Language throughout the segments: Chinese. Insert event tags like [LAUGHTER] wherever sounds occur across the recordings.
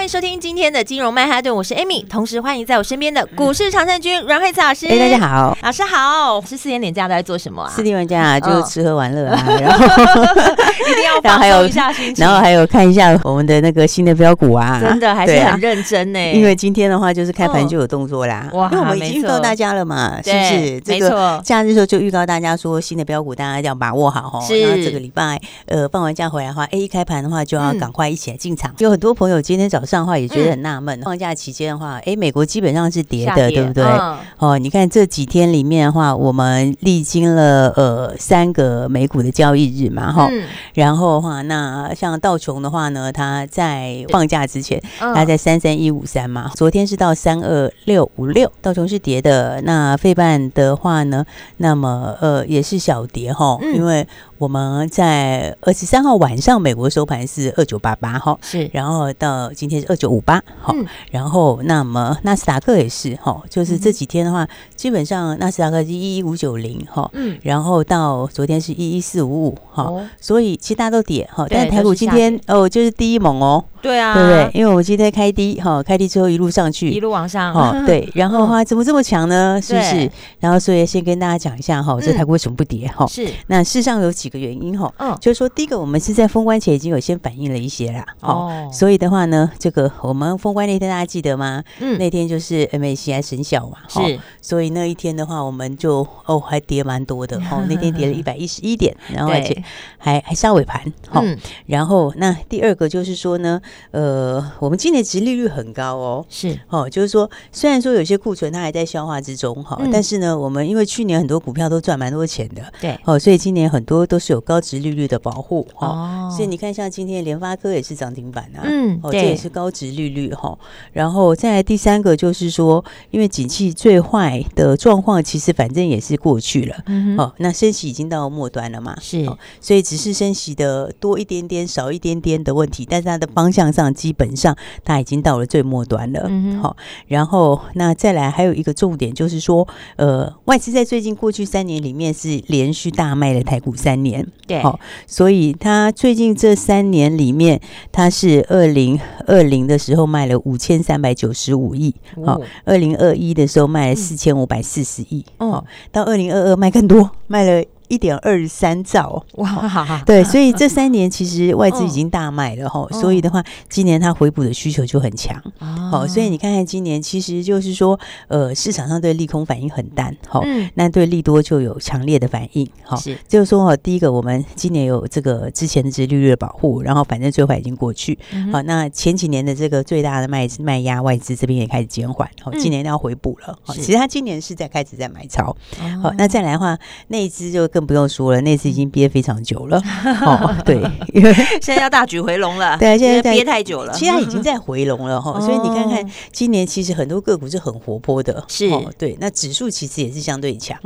欢迎收听今天的金融曼哈顿，我是 Amy，同时欢迎在我身边的股市常胜军阮惠慈老师。哎，大家好，老师好。是四天连假都在做什么啊？四天连假就吃喝玩乐啊，然后 [LAUGHS] 一定要放松一下心情，然后还有看一下我们的那个新的标股啊，真的还是很认真呢。因为今天的话就是开盘就有动作啦，哇，因为我们已经预告大家了嘛，是不是？没错，假日的时候就预告大家说新的标股大家要把握好哦。是。然后这个礼拜呃放完假回来的话，A 一开盘的话就要赶快一起来进场。有很多朋友今天早上的话也觉得很纳闷，放假期间的话，哎，美国基本上是跌的，对不对？哦，你看这几天里面的话，我们历经了呃三个美股的交易日嘛，哈，然后的话，那像道琼的话呢，它在放假之前，它在三三一五三嘛，昨天是到三二六五六，道琼是跌的。那费半的话呢，那么呃也是小跌哈，因为。我们在二十三号晚上，美国收盘是二九八八哈，是，然后到今天是二九五八哈，然后那么纳斯达克也是哈，就是这几天的话，基本上纳斯达克是一一五九零哈，嗯，然后到昨天是一一四五五哈，所以其他都跌哈，但是台股今天哦就是第一猛哦，对啊，对不对？因为我们今天开低哈，开低之后一路上去，一路往上。哈，对，[LAUGHS] 然后的话怎么这么强呢？是不是？然后所以先跟大家讲一下哈，这台股为什么不跌哈？是，那事实上有几。个原因哈，嗯，就是说，第一个，我们是在封关前已经有先反映了一些啦，哦，所以的话呢，这个我们封关那天大家记得吗？嗯，那天就是 MACI 生效嘛，是，所以那一天的话，我们就哦还跌蛮多的哦，[LAUGHS] 那天跌了一百一十一点，然后而且还还杀尾盘，哈，然后那第二个就是说呢，呃，我们今年殖利率很高哦，是哦，就是说虽然说有些库存它还在消化之中哈，但是呢，我们因为去年很多股票都赚蛮多钱的，对，哦，所以今年很多都。是有高殖利率的保护哦，所以你看，像今天联发科也是涨停板啊，嗯，哦，这也是高值利率哈。然后再来第三个就是说，因为景气最坏的状况其实反正也是过去了，嗯，哦，那升息已经到末端了嘛，是，所以只是升息的多一点点、少一点点的问题，但是它的方向上基本上它已经到了最末端了，嗯，好，然后那再来还有一个重点就是说，呃，外资在最近过去三年里面是连续大卖了台股三年。对，好，所以他最近这三年里面，他是二零二零的时候卖了五千三百九十五亿，好，二零二一的时候卖了四千五百四十亿，哦，到二零二二卖更多，卖了。一点二三兆哇，[LAUGHS] 对，所以这三年其实外资已经大卖了哈，所以的话，今年它回补的需求就很强。哦，所以你看看今年，其实就是说，呃，市场上对利空反应很淡，好，那对利多就有强烈的反应，好，就是说哈，第一个我们今年有这个之前的殖利率的保护，然后反正最坏已经过去，好，那前几年的这个最大的卖卖压外资这边也开始减缓，好，今年要回补了，好，其实它今年是在开始在买超，好，那再来的话，内资就更。更不用说了，那次已经憋非常久了。[LAUGHS] 哦，对，因为现在要大举回笼了。对啊，现在憋太久了，其实它已经在回笼了哈。[LAUGHS] 所以你看看，今年其实很多个股是很活泼的。是，对，那指数其实也是相对强。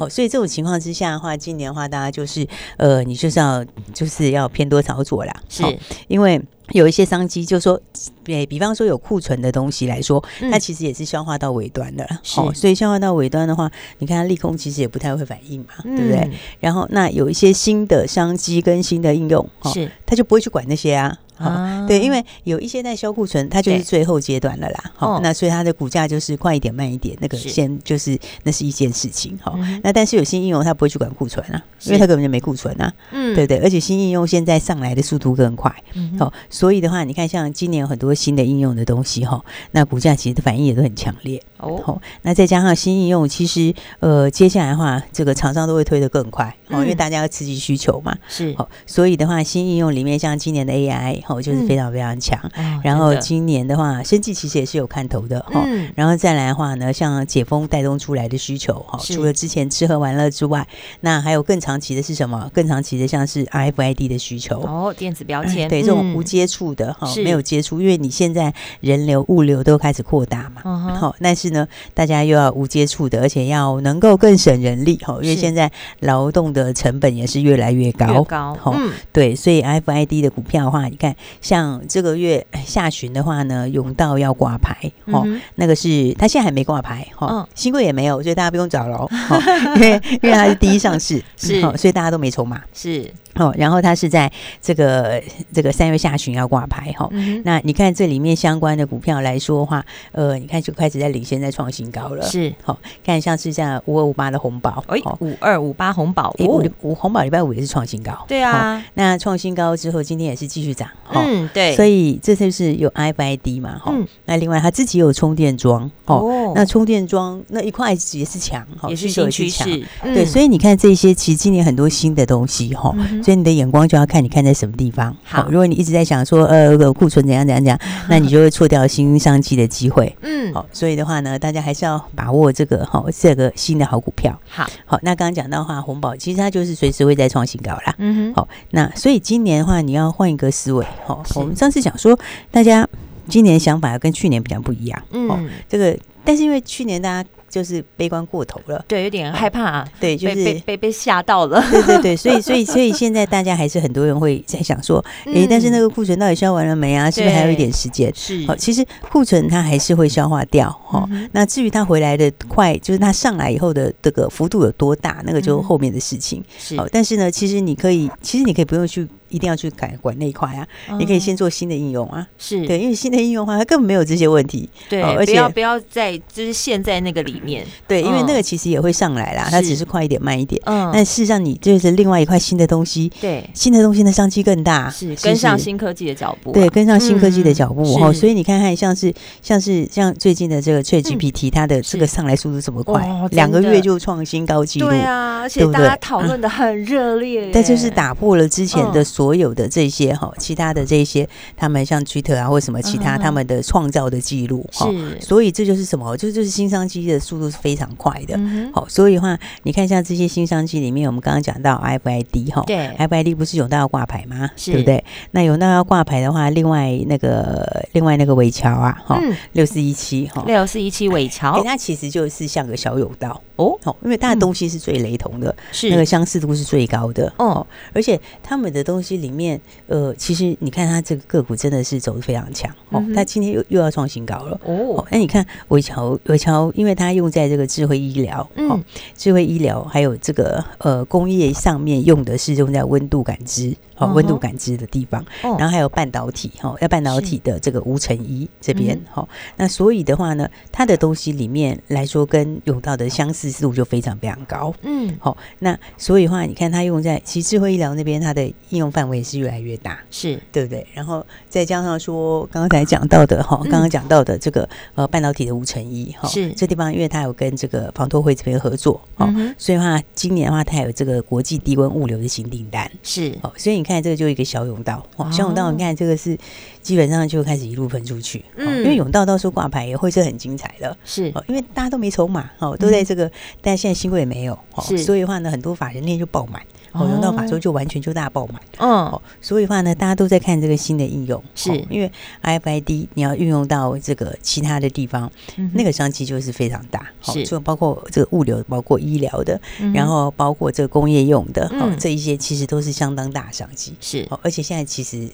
哦，所以这种情况之下的话，今年的话，大家就是呃，你就是要就是要偏多操作啦。是因为。有一些商机，就是说，比比方说有库存的东西来说，它其实也是消化到尾端的了。好，所以消化到尾端的话，你看它利空其实也不太会反应嘛，对不对？然后那有一些新的商机跟新的应用，是它就不会去管那些啊。啊，对，因为有一些在销库存，它就是最后阶段了啦。好，那所以它的股价就是快一点慢一点，那个先就是那是一件事情。好，那但是有新应用，它不会去管库存啊，因为它根本就没库存啊。嗯，对不对，而且新应用现在上来的速度更快。好，所以的话，你看像今年有很多新的应用的东西哈，那股价其实反应也都很强烈。哦，好，那再加上新应用，其实呃，接下来的话，这个厂商都会推得更快。哦，因为大家要刺激需求嘛。是。好，所以的话，新应用里面像今年的 AI。哦，就是非常非常强。然后今年的话，生技其实也是有看头的哈。然后再来的话呢，像解封带动出来的需求哈，除了之前吃喝玩乐之外，那还有更长期的是什么？更长期的像是 RFID 的需求哦，电子标签，对这种无接触的哈，没有接触，因为你现在人流物流都开始扩大嘛，好，但是呢，大家又要无接触的，而且要能够更省人力哈，因为现在劳动的成本也是越来越高，越高，嗯，对，所以 RFID 的股票的话，你看像这个月下旬的话呢，永道要挂牌，哦，那个是他现在还没挂牌，哈，新贵也没有，所以大家不用找了，[LAUGHS] 因为因为它是第一上市，[LAUGHS] 是，所以大家都没筹码，是。哦，然后它是在这个这个三月下旬要挂牌哈，嗯、那你看这里面相关的股票来说的话，呃，你看就开始在领先，在创新高了。是，好、哦，看像是像五二五八的红宝，哎，五二五八红宝，五五红宝礼拜五也是创新高。对啊、哦，那创新高之后，今天也是继续涨。哦、嗯，对。所以这就是有 ifid 嘛，哈、那另外他自己有充电桩，哦，哦那充电桩那一块也是强，也是新趋势。嗯、对，所以你看这些，其实今年很多新的东西，哈、所以你的眼光就要。看你看在什么地方好，如果你一直在想说呃库存怎样怎样怎样，[LAUGHS] 那你就会错掉新商机的机会。嗯，好，所以的话呢，大家还是要把握这个哈这个新的好股票。好，好，那刚刚讲到的话，红宝其实它就是随时会再创新高啦。嗯哼，好，那所以今年的话，你要换一个思维。好，我们上次讲说，大家今年想法要跟去年比较不一样。嗯，这个但是因为去年大家。就是悲观过头了，对，有点害怕，啊，对，就是被被被吓到了，对对对，所以所以所以现在大家还是很多人会在想说，哎、嗯，但是那个库存到底消完了没啊？是不是还有一点时间？是，好，其实库存它还是会消化掉，哈、嗯。那至于它回来的快，就是它上来以后的这个幅度有多大，那个就后面的事情。是，好，但是呢，其实你可以，其实你可以不用去。一定要去改管那一块啊！你可以先做新的应用啊，是对，因为新的应用的话，它根本没有这些问题。对，而且不要不要在就是陷在那个里面。对，因为那个其实也会上来啦，它只是快一点慢一点。嗯，但事实上你就是另外一块新的东西。对，新的东西的商机更大，是跟上新科技的脚步。对，跟上新科技的脚步哦。所以你看看，像是像是像最近的这个 ChatGPT，它的这个上来速度这么快，两个月就创新高纪录。对啊，而且大家讨论的很热烈。但就是打破了之前的。所有的这些哈，其他的这些，他们像 Twitter 啊，或什么其他他们的创造的记录哈，是。所以这就是什么？就就是新商机的速度是非常快的。好，所以的话，你看像这些新商机里面，我们刚刚讲到 RFID 哈，对，RFID 不是永道要挂牌吗？是。对不对？那永道要挂牌的话，另外那个另外那个尾桥啊，哈，六四一七哈，六四一七尾桥，它其实就是像个小永道。哦，好，因为它的东西是最雷同的，是。那个相似度是最高的。哦，而且他们的东西。里面呃，其实你看它这个个股真的是走的非常强哦，它今天又又要创新高了哦。那你看伟桥，伟桥，因为它用在这个智慧医疗，嗯，智慧医疗还有这个呃工业上面用的是用在温度感知。哦，温度感知的地方，然后还有半导体哈，要半导体的这个无尘衣这边哈，那所以的话呢，它的东西里面来说，跟永道的相似度就非常非常高，嗯，好，那所以的话，你看它用在其实智慧医疗那边，它的应用范围也是越来越大，是。对不对？然后再加上说刚才讲到的哈，刚刚讲到的这个呃半导体的无尘衣哈，是。这地方，因为它有跟这个防脱会这边合作，哦，所以的话今年的话，它有这个国际低温物流的新订单，是。哦，所以你看。看这个就一个小甬道，哇，小甬道，你看这个是基本上就开始一路喷出去，嗯，因为甬道到时候挂牌也会是很精彩的，是，因为大家都没筹码，哦，都在这个，但现在新贵也没有，哦，所以的话呢，很多法人链就爆满，哦，用到法说就完全就大爆满，嗯，所以的话呢，大家都在看这个新的应用，是因为 RFID 你要运用到这个其他的地方，那个商机就是非常大，是，就包括这个物流，包括医疗的，然后包括这个工业用的，哦，这一些其实都是相当大商机。是，而且现在其实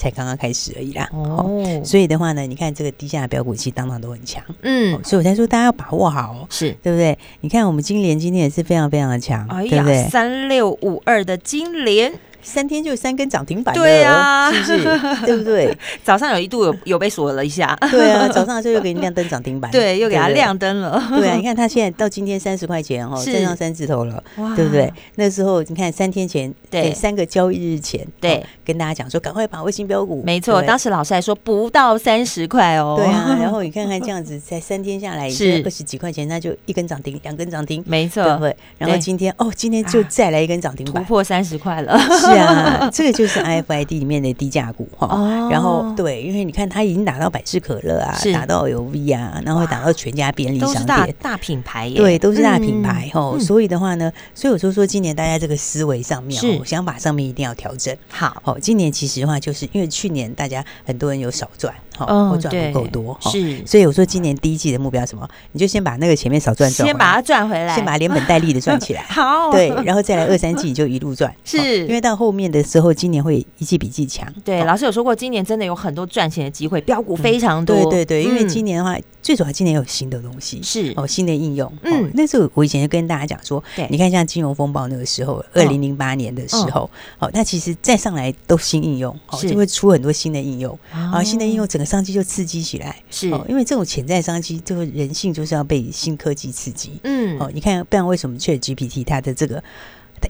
才刚刚开始而已啦。哦，所以的话呢，你看这个低价的标股其实当当都很强。嗯，所以我才说大家要把握好，是对不对？你看我们金联今天也是非常非常的强，对不对？三六五二的金联。三天就三根涨停板，对啊，是不是？[LAUGHS] 对不对？早上有一度有有被锁了一下，对啊，早上的时候又给你亮灯涨停板，[LAUGHS] 对，又给它亮灯了，对啊，你看它现在到今天三十块钱哦，站上三字头了，对不对？那时候你看三天前，对，三个交易日前，对，跟大家讲说赶快把卫星标股，没错，当时老师还说不到三十块哦，对啊，然后你看看这样子，才三天下来 [LAUGHS] 是。二十几块钱，那就一根涨停，两根涨停，没错，对不对？然后今天哦，今天就再来一根涨停板，突破三十块了。啊，这个就是 IFID 里面的低价股哈。哦、然后对，因为你看它已经打到百事可乐啊，打到 LV 啊，然后打到全家便利商店，大大品牌耶。对，都是大品牌哈。嗯、所以的话呢，所以我就说今年大家这个思维上面，是想法上面一定要调整。好，哦，今年其实的话，就是因为去年大家很多人有少赚。哦，赚不够多，是，所以我说今年第一季的目标什么？你就先把那个前面少赚赚，先把它赚回来，先把它连本带利的赚起来。[LAUGHS] 好，对，然后再来二三季你就一路赚，[LAUGHS] 是因为到后面的时候，今年会一季比一季强。对，老师有说过，今年真的有很多赚钱的机会，标股非常多。对对对，因为今年的话，最主要今年有新的东西，是哦，新的应用。嗯，那时候我以前就跟大家讲说，你看像金融风暴那个时候，二零零八年的时候，哦，那其实再上来都新应用，哦，就会出很多新的应用，啊，新的应用整个商机就刺激。起来是，因为这种潜在商机，这个人性就是要被新科技刺激。嗯，哦，你看，不然为什么 ChatGPT 它的这个？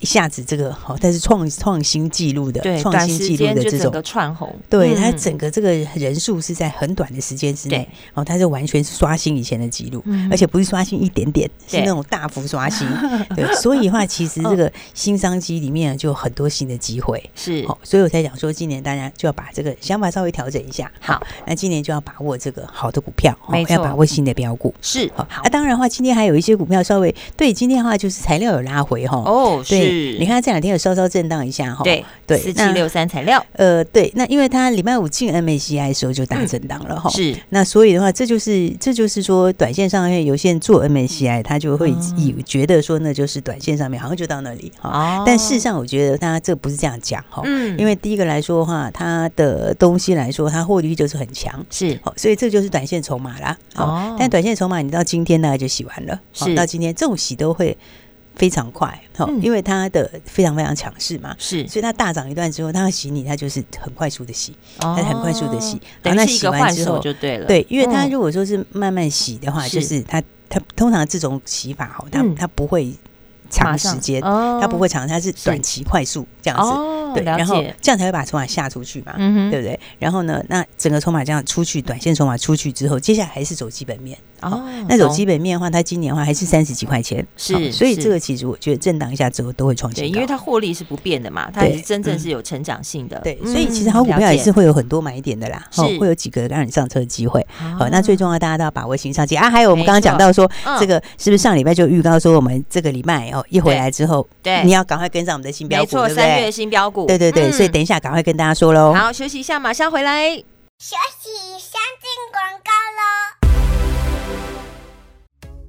一下子这个好，但是创创新纪录的，创新纪录的这种串红，对它整个这个人数是在很短的时间之内，哦，它是完全是刷新以前的记录，而且不是刷新一点点，是那种大幅刷新。[LAUGHS] 对，所以的话，其实这个新商机里面就有很多新的机会，[LAUGHS] 是，所以我才讲说，今年大家就要把这个想法稍微调整一下。好，那今年就要把握这个好的股票，没错，要把握新的标股，是好。那，当然的话，今天还有一些股票稍微对，今天的话就是材料有拉回哈，哦，对。你看它这两天有稍稍震荡一下哈，对对，四七六三材料，呃，对，那因为它礼拜五进 MACI 的时候就大震荡了哈，是，那所以的话，这就是这就是说，短线上面有些人做 MACI，他就会以觉得说那就是短线上面好像就到那里哈，但事实上我觉得他这不是这样讲哈，嗯，因为第一个来说的话，它的东西来说，它获利就是很强，是，所以这就是短线筹码啦，哦，但短线筹码你到今天大概就洗完了，是，到今天这种洗都会。非常快，哈，因为它的非常非常强势嘛，是，所以它大涨一段之后，它要洗你，它就是很快速的洗，它很快速的洗，然后那洗完之后就对了，对，因为它如果说是慢慢洗的话，就是它它通常这种洗法哈，它它不会长时间，它不会长，它是短期快速这样子，对，然后这样才会把筹码下出去嘛，对不对？然后呢，那整个筹码这样出去，短线筹码出去之后，接下来还是走基本面。哦，那走基本面的话，它今年的话还是三十几块钱，是，所以这个其实我觉得震荡一下之后都会创新高，对，因为它获利是不变的嘛，它是真正是有成长性的，对，所以其实好股票也是会有很多买点的啦，是，会有几个让你上车的机会，好，那最重要大家都要把握新商机。啊，还有我们刚刚讲到说，这个是不是上礼拜就预告说我们这个礼拜哦一回来之后，对，你要赶快跟上我们的新标股，没错，三月新标股，对对对，所以等一下赶快跟大家说喽，好，休息一下，马上回来，休息先进广告喽。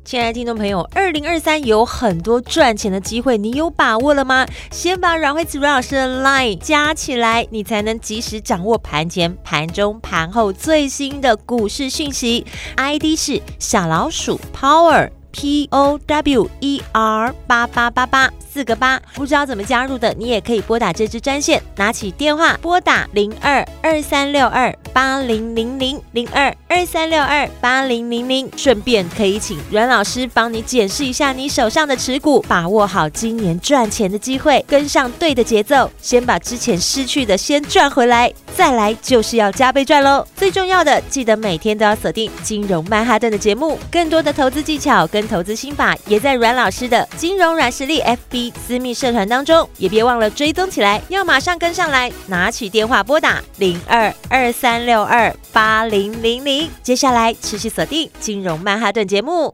亲爱的听众朋友，二零二三有很多赚钱的机会，你有把握了吗？先把阮慧慈阮老师的 Line 加起来，你才能及时掌握盘前、盘中、盘后最新的股市讯息。ID 是小老鼠 Power。P O W E R 八八八八四个八，不知道怎么加入的，你也可以拨打这支专线，拿起电话拨打零二二三六二八零零零零二二三六二八零零零，顺便可以请阮老师帮你检视一下你手上的持股，把握好今年赚钱的机会，跟上对的节奏，先把之前失去的先赚回来，再来就是要加倍赚喽。最重要的，记得每天都要锁定金融曼哈顿的节目，更多的投资技巧跟投资心法也在阮老师的金融软实力 FB 私密社团当中，也别忘了追踪起来。要马上跟上来，拿起电话拨打零二二三六二八零零零。接下来持续锁定金融曼哈顿节目。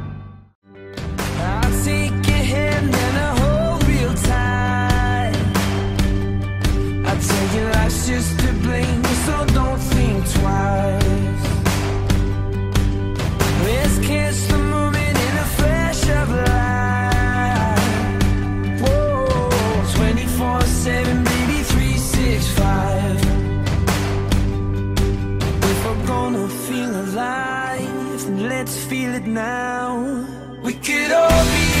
now. We could all be.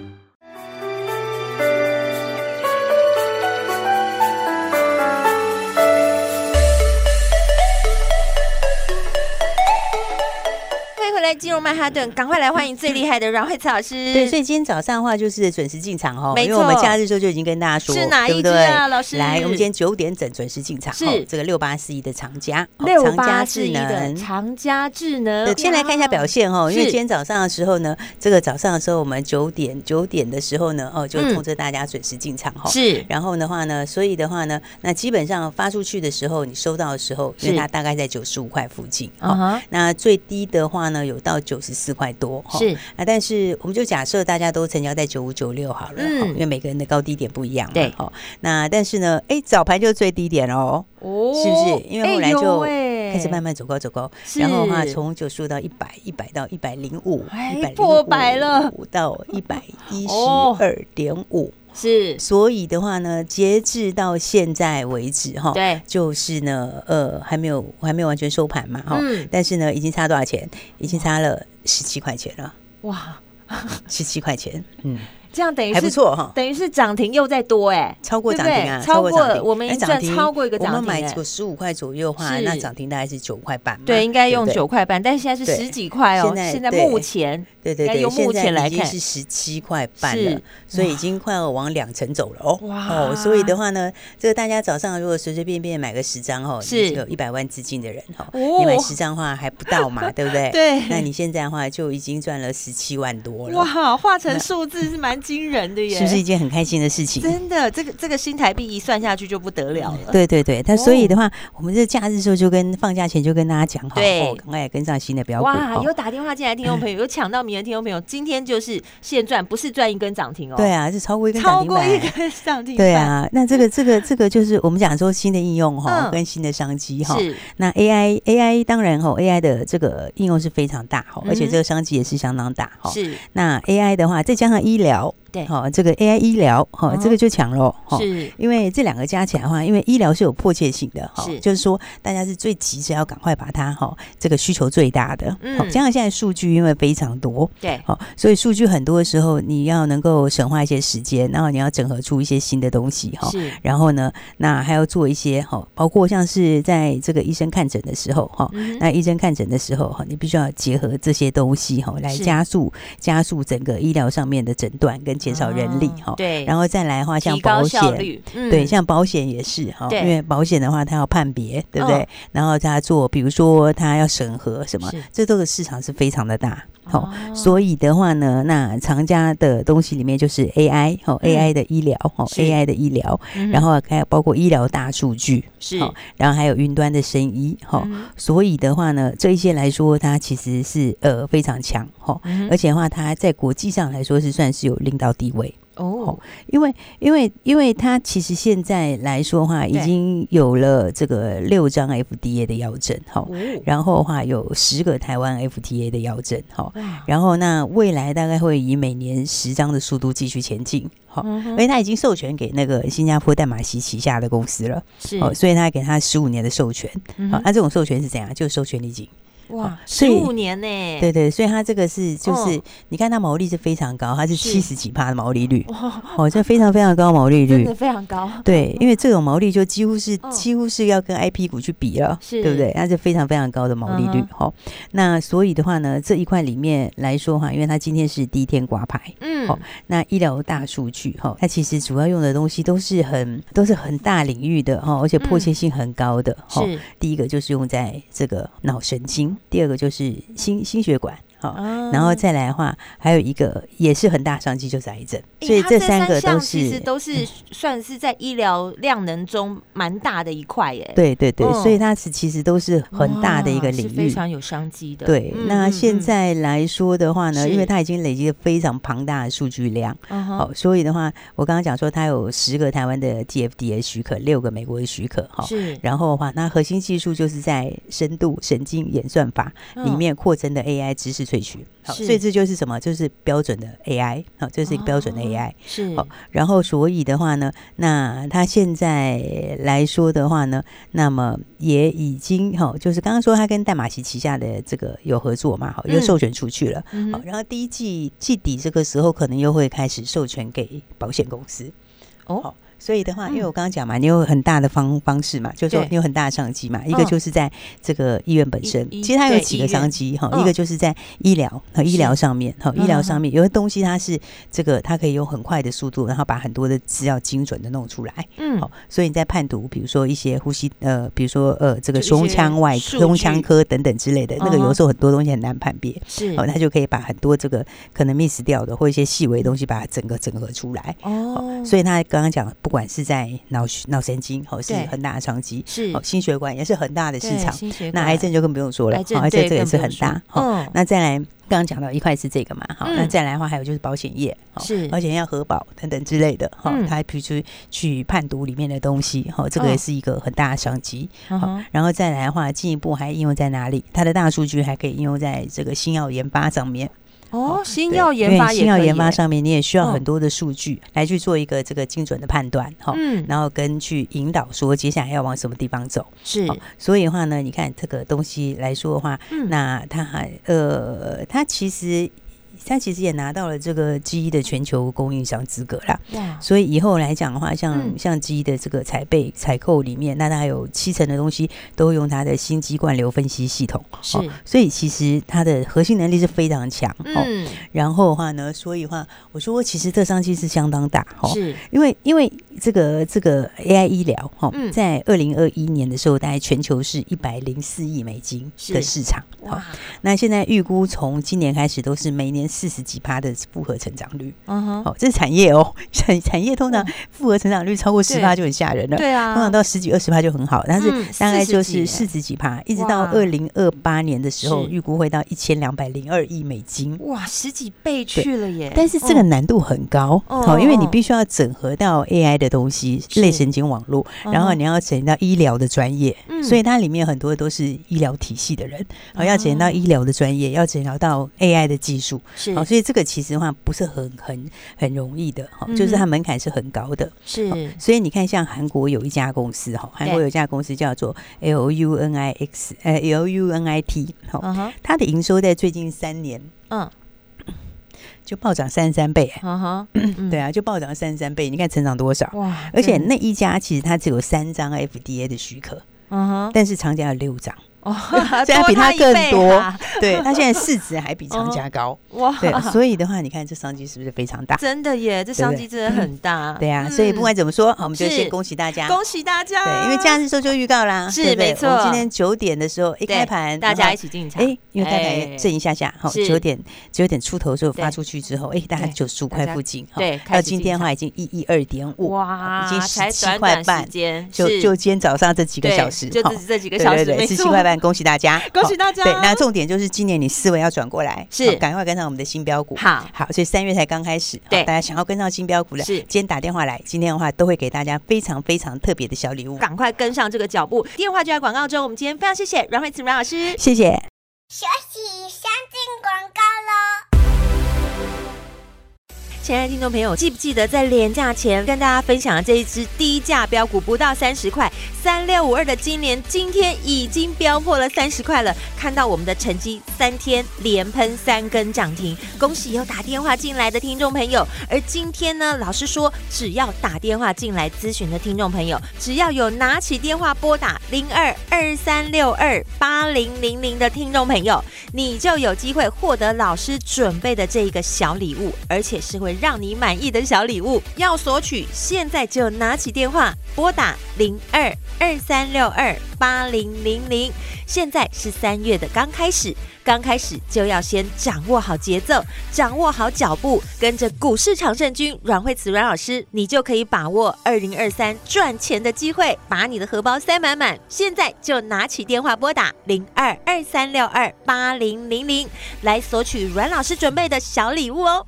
金融曼哈顿，赶快来欢迎最厉害的阮慧慈老师。[LAUGHS] 对，所以今天早上的话就是准时进场哦，没错，因为我们假日时候就已经跟大家说，是哪一只啊，老师？来，我们今天九点整准时进场，是。这个六八四一的长家，六八四一的长家智能。先来看一下表现哦，因为今天早上的时候呢，这个早上的时候我们九点九点的时候呢，哦，就通知大家准时进场哈。是，然后的话呢，所以的话呢，那基本上发出去的时候，你收到的时候，因为它大概在九十五块附近啊，那最低的话呢，有到九十四块。块多是。啊，但是我们就假设大家都成交在九五九六好了，嗯，因为每个人的高低点不一样嘛，对，好，那但是呢，哎，早盘就最低点哦，哦，是不是？因为后来就开始慢慢走高走高，然后的话从九十五到一百，一百到一百零五，一百破百了，到一百一十二点五，是，所以的话呢，截至到现在为止哈，对，就是呢，呃，还没有还没有完全收盘嘛，哈，但是呢，已经差多少钱？已经差了。十七块钱了，哇，十七块钱，嗯。这样等于是还不错哈，等于是涨停又再多哎，超过涨停啊，超过我们涨停超过一个涨停，我们买个十五块左右的话，那涨停大概是九块半，对，应该用九块半，但是现在是十几块哦，现在目前对对对，用目前来看。是十七块半了，所以已经快要往两成走了哦，哇，所以的话呢，这个大家早上如果随随便便买个十张哦，是。有一百万资金的人哈，你买十张的话还不到嘛，[LAUGHS] 对不对？对，那你现在的话就已经赚了十七万多了，哇，化成数字是蛮惊人的耶。是不是一件很开心的事情？真的，这个这个新台币一算下去就不得了了。嗯、对对对，他所以的话，哦、我们这假日时候就跟放假前就跟大家讲好，对，赶快跟上新的标股。哇，有打电话进来听众朋友，有抢到名的听众朋友，今天就是现赚，不是赚一根涨停哦。对啊，是超过一根涨停，超过一根涨停。对啊，那这个这个这个就是我们讲说新的应用哈，跟新的商机哈。是。那 AI AI 当然哈，AI 的这个应用是非常大哈，而且这个商机也是相当大哈。是。那 AI 的话，再加上医疗疗。对，好，这个 AI 医疗，哈，这个就强了，哈，是，因为这两个加起来的话，因为医疗是有迫切性的，哈，就是说大家是最急着要赶快把它，哈，这个需求最大的，嗯，加上现在数据因为非常多，对，好，所以数据很多的时候，你要能够省化一些时间，然后你要整合出一些新的东西，哈，是，然后呢，那还要做一些，哈，包括像是在这个医生看诊的时候，哈，那医生看诊的时候，哈，你必须要结合这些东西，哈，来加速加速整个医疗上面的诊断跟减少人力。好，对，然后再来的话，像保险，嗯、对，像保险也是哈，因为保险的话，它要判别，对不对？哦、然后它做，比如说它要审核什么，是这都是市场是非常的大。好，哦、所以的话呢，那长家的东西里面就是 AI，哦、嗯、AI 的医疗，哦是，AI 的医疗，嗯、然后还有包括医疗大数据，是，然后还有云端的生医，哈、嗯，所以的话呢，这一些来说，它其实是呃非常强，哈，嗯、而且的话，它在国际上来说是算是有领导地位。哦，因为因为因为他其实现在来说的话，已经有了这个六张 FDA 的药证，哈，然后的话有十个台湾 FDA 的药证，哈，然后那未来大概会以每年十张的速度继续前进，哈，因为他已经授权给那个新加坡淡马锡旗下的公司了，是，所以他给他十五年的授权，好，那这种授权是怎样？就是授权利金。哇，十五年呢？对对，所以它这个是就是，你看它毛利是非常高，它是七十几趴的毛利率，哦，这非常非常高毛利率，真的非常高。对，因为这种毛利就几乎是几乎是要跟 IP 股去比了，对不对？它是非常非常高的毛利率。好，那所以的话呢，这一块里面来说哈，因为它今天是第一天挂牌，嗯，好，那医疗大数据哈，它其实主要用的东西都是很都是很大领域的哈，而且迫切性很高的。是，第一个就是用在这个脑神经。第二个就是心心血管。好，然后再来的话，还有一个也是很大商机，就是癌症。所以这三个都是其实都是算是在医疗量能中蛮大的一块耶。对对对，所以它是其实都是很大的一个领域，非常有商机的。对，那现在来说的话呢，因为它已经累积了非常庞大的数据量，好，所以的话，我刚刚讲说它有十个台湾的 TFDA 许可，六个美国的许可，哈，是。然后的话，那核心技术就是在深度神经演算法里面扩增的 AI 知识。萃取好，所以这就是什么？就是标准的 AI 好，这是一个标准的 AI 是好。然后所以的话呢，那他现在来说的话呢，那么也已经哈，就是刚刚说他跟淡马锡旗下的这个有合作嘛，好，又授权出去了。好，然后第一季季底这个时候可能又会开始授权给保险公司哦。所以的话，因为我刚刚讲嘛，你有很大的方方式嘛，就是说你有很大的商机嘛。一个就是在这个医院本身，其实它有几个商机哈。一个就是在医疗和医疗上面哈，医疗上面有的东西它是这个，它可以用很快的速度，然后把很多的资料精准的弄出来。嗯，好，所以你在判读，比如说一些呼吸呃，比如说呃，这个胸腔外胸腔科等等之类的，那个有时候很多东西很难判别，是哦，它就可以把很多这个可能 miss 掉的或一些细微的东西，把它整个整合出来。哦，所以他刚刚讲不。不管是在脑脑神经，哦，是很大的商机，是。哦，心血管也是很大的市场。那癌症就更不用说了，癌症这个也是很大。哦，那再来刚刚讲到一块是这个嘛，好，那再来的话还有就是保险业，是。保险要核保等等之类的，哈，他还必须去判读里面的东西，哈，这个也是一个很大的商机。好，然后再来的话，进一步还应用在哪里？它的大数据还可以应用在这个新药研发上面。哦，新药研发，新药研发上面你也需要很多的数据来去做一个这个精准的判断，哈，嗯，然后跟去引导说接下来要往什么地方走，是，所以的话呢，你看这个东西来说的话，那它还呃，它其实。他其实也拿到了这个鸡的全球供应商资格啦，所以以后来讲的话，像像鸡的这个采备采购里面，那它有七成的东西都用它的心肌灌流分析系统，是，所以其实它的核心能力是非常强，嗯，然后的话呢，所以的话，我说其实这商机是相当大，哈，是。因为因为这个这个 AI 医疗，哈，在二零二一年的时候，大概全球是一百零四亿美金的市场，哇，那现在预估从今年开始都是每年。四十几趴的复合成长率，嗯哼，好，这是产业哦，[LAUGHS] 产产业通常复合成长率超过十趴就很吓人了，对啊，通常到十几二十趴就很好，但是大概就是四十几趴，一直到二零二八年的时候，预估会到一千两百零二亿美金，哇，十几倍去了耶！但是这个难度很高，好，因为你必须要整合到 AI 的的东西，类神经网络，然后你要整到医疗的专业，嗯、所以它里面很多都是医疗体系的人，好、嗯、要整到医疗的专业，要整到到 AI 的技术，是，好，所以这个其实的话不是很很很容易的，哈，就是它门槛是很高的，是，所以你看像韩国有一家公司，哈，韩国有一家公司叫做 LUNIX，呃，LUNIT，好，它的营收在最近三年，嗯。就暴涨三十三倍，啊哈，[CLEARS THROAT] 对啊，就暴涨三十三倍，你看成长多少？哇！而且那一家其实它只有三张 FDA 的许可，嗯哼，但是长家有六张。哦，[LAUGHS] 现在比他更多，对，他现在市值还比长家高哇！对，所以的话，你看这商机是不是非常大？真的耶，这商机真的很大。对啊，所以不管怎么说，好我们就先恭喜大家，恭喜大家。对，因为假日时候就预告啦，是没错。我们今天九点的时候一开盘，大家一起进场。哎，因为开盘震一下下，好，九点九点出头的时候发出去之后，哎，大概九十五块附近，对，到今天的话已经一一二点五，哇，已经十七块半，就就今天早上这几个小时，就这这几个小时，十七块半，恭喜大家。[LAUGHS] 恭喜大家！对，那重点就是今年你思维要转过来，是赶快跟上我们的新标股。好，好，所以三月才刚开始，对，大家想要跟上新标股的，是今天打电话来，今天的话都会给大家非常非常特别的小礼物，赶快跟上这个脚步。电话就在广告中，我们今天非常谢谢阮慧慈阮老师，谢谢。学习先进广告喽。亲爱的听众朋友，记不记得在连假前跟大家分享的这一支低价标股，不到三十块，三六五二的金联，今天已经飙破了三十块了。看到我们的成绩，三天连喷三根涨停，恭喜有打电话进来的听众朋友。而今天呢，老师说，只要打电话进来咨询的听众朋友，只要有拿起电话拨打零二二三六二八零零零的听众朋友，你就有机会获得老师准备的这一个小礼物，而且是会。让你满意的小礼物要索取，现在就拿起电话拨打零二二三六二八零零零。现在是三月的刚开始，刚开始就要先掌握好节奏，掌握好脚步，跟着股市常胜军阮慧慈阮老师，你就可以把握二零二三赚钱的机会，把你的荷包塞满满。现在就拿起电话拨打零二二三六二八零零零来索取阮老师准备的小礼物哦。